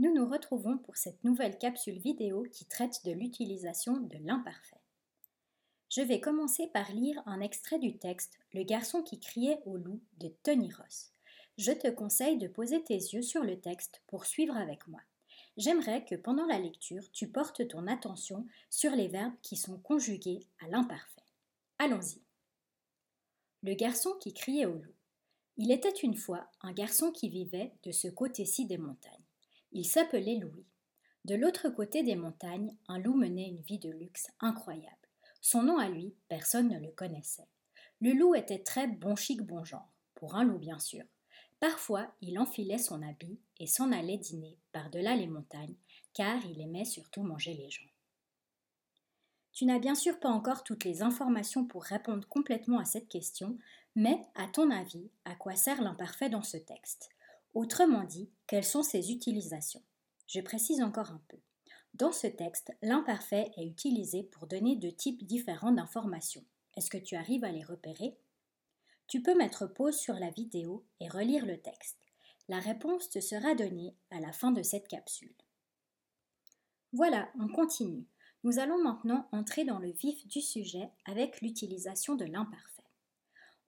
Nous nous retrouvons pour cette nouvelle capsule vidéo qui traite de l'utilisation de l'imparfait. Je vais commencer par lire un extrait du texte Le garçon qui criait au loup de Tony Ross. Je te conseille de poser tes yeux sur le texte pour suivre avec moi. J'aimerais que pendant la lecture, tu portes ton attention sur les verbes qui sont conjugués à l'imparfait. Allons-y. Le garçon qui criait au loup. Il était une fois un garçon qui vivait de ce côté-ci des montagnes. Il s'appelait Louis. De l'autre côté des montagnes, un loup menait une vie de luxe incroyable. Son nom à lui, personne ne le connaissait. Le loup était très bon chic bon genre, pour un loup bien sûr. Parfois, il enfilait son habit et s'en allait dîner par-delà les montagnes, car il aimait surtout manger les gens. Tu n'as bien sûr pas encore toutes les informations pour répondre complètement à cette question, mais à ton avis, à quoi sert l'imparfait dans ce texte? Autrement dit, quelles sont ses utilisations? Je précise encore un peu. Dans ce texte, l'imparfait est utilisé pour donner deux types différents d'informations. Est-ce que tu arrives à les repérer? Tu peux mettre pause sur la vidéo et relire le texte. La réponse te sera donnée à la fin de cette capsule. Voilà, on continue. Nous allons maintenant entrer dans le vif du sujet avec l'utilisation de l'imparfait.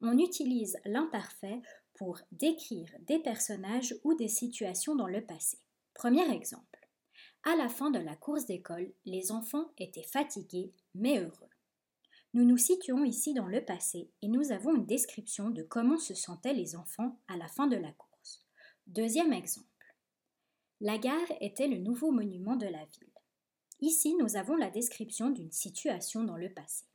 On utilise l'imparfait pour décrire des personnages ou des situations dans le passé. Premier exemple. À la fin de la course d'école, les enfants étaient fatigués mais heureux. Nous nous situons ici dans le passé et nous avons une description de comment se sentaient les enfants à la fin de la course. Deuxième exemple. La gare était le nouveau monument de la ville. Ici, nous avons la description d'une situation dans le passé.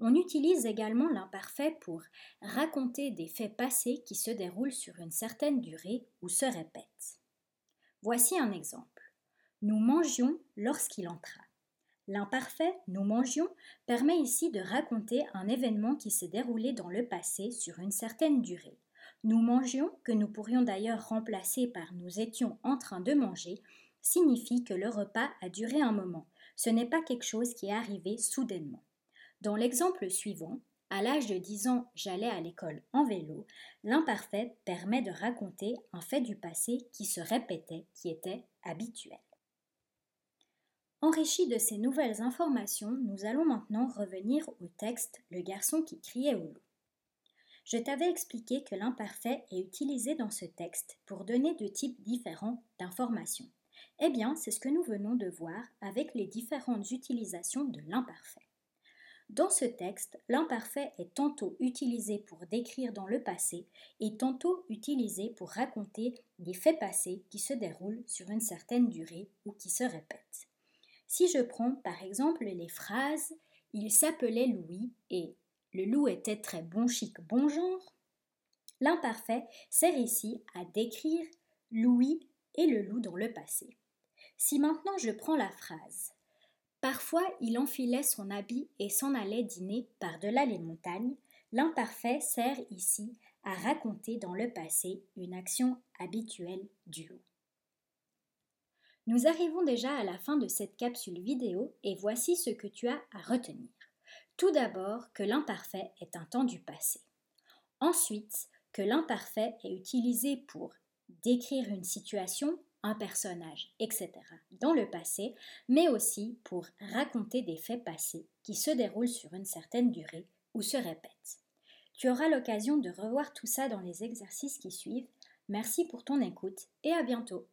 On utilise également l'imparfait pour raconter des faits passés qui se déroulent sur une certaine durée ou se répètent. Voici un exemple. Nous mangions lorsqu'il entra. L'imparfait nous mangions permet ici de raconter un événement qui s'est déroulé dans le passé sur une certaine durée. Nous mangions, que nous pourrions d'ailleurs remplacer par nous étions en train de manger, signifie que le repas a duré un moment. Ce n'est pas quelque chose qui est arrivé soudainement. Dans l'exemple suivant, à l'âge de 10 ans, j'allais à l'école en vélo, l'imparfait permet de raconter un fait du passé qui se répétait, qui était habituel. Enrichi de ces nouvelles informations, nous allons maintenant revenir au texte Le garçon qui criait au loup. Je t'avais expliqué que l'imparfait est utilisé dans ce texte pour donner deux types différents d'informations. Eh bien, c'est ce que nous venons de voir avec les différentes utilisations de l'imparfait. Dans ce texte, l'imparfait est tantôt utilisé pour décrire dans le passé et tantôt utilisé pour raconter des faits passés qui se déroulent sur une certaine durée ou qui se répètent. Si je prends par exemple les phrases Il s'appelait Louis et Le loup était très bon chic bon genre, l'imparfait sert ici à décrire Louis et le loup dans le passé. Si maintenant je prends la phrase Parfois il enfilait son habit et s'en allait dîner par-delà les montagnes. L'imparfait sert ici à raconter dans le passé une action habituelle du loup. Nous arrivons déjà à la fin de cette capsule vidéo et voici ce que tu as à retenir. Tout d'abord que l'imparfait est un temps du passé. Ensuite, que l'imparfait est utilisé pour décrire une situation un personnage, etc. dans le passé, mais aussi pour raconter des faits passés qui se déroulent sur une certaine durée ou se répètent. Tu auras l'occasion de revoir tout ça dans les exercices qui suivent. Merci pour ton écoute et à bientôt.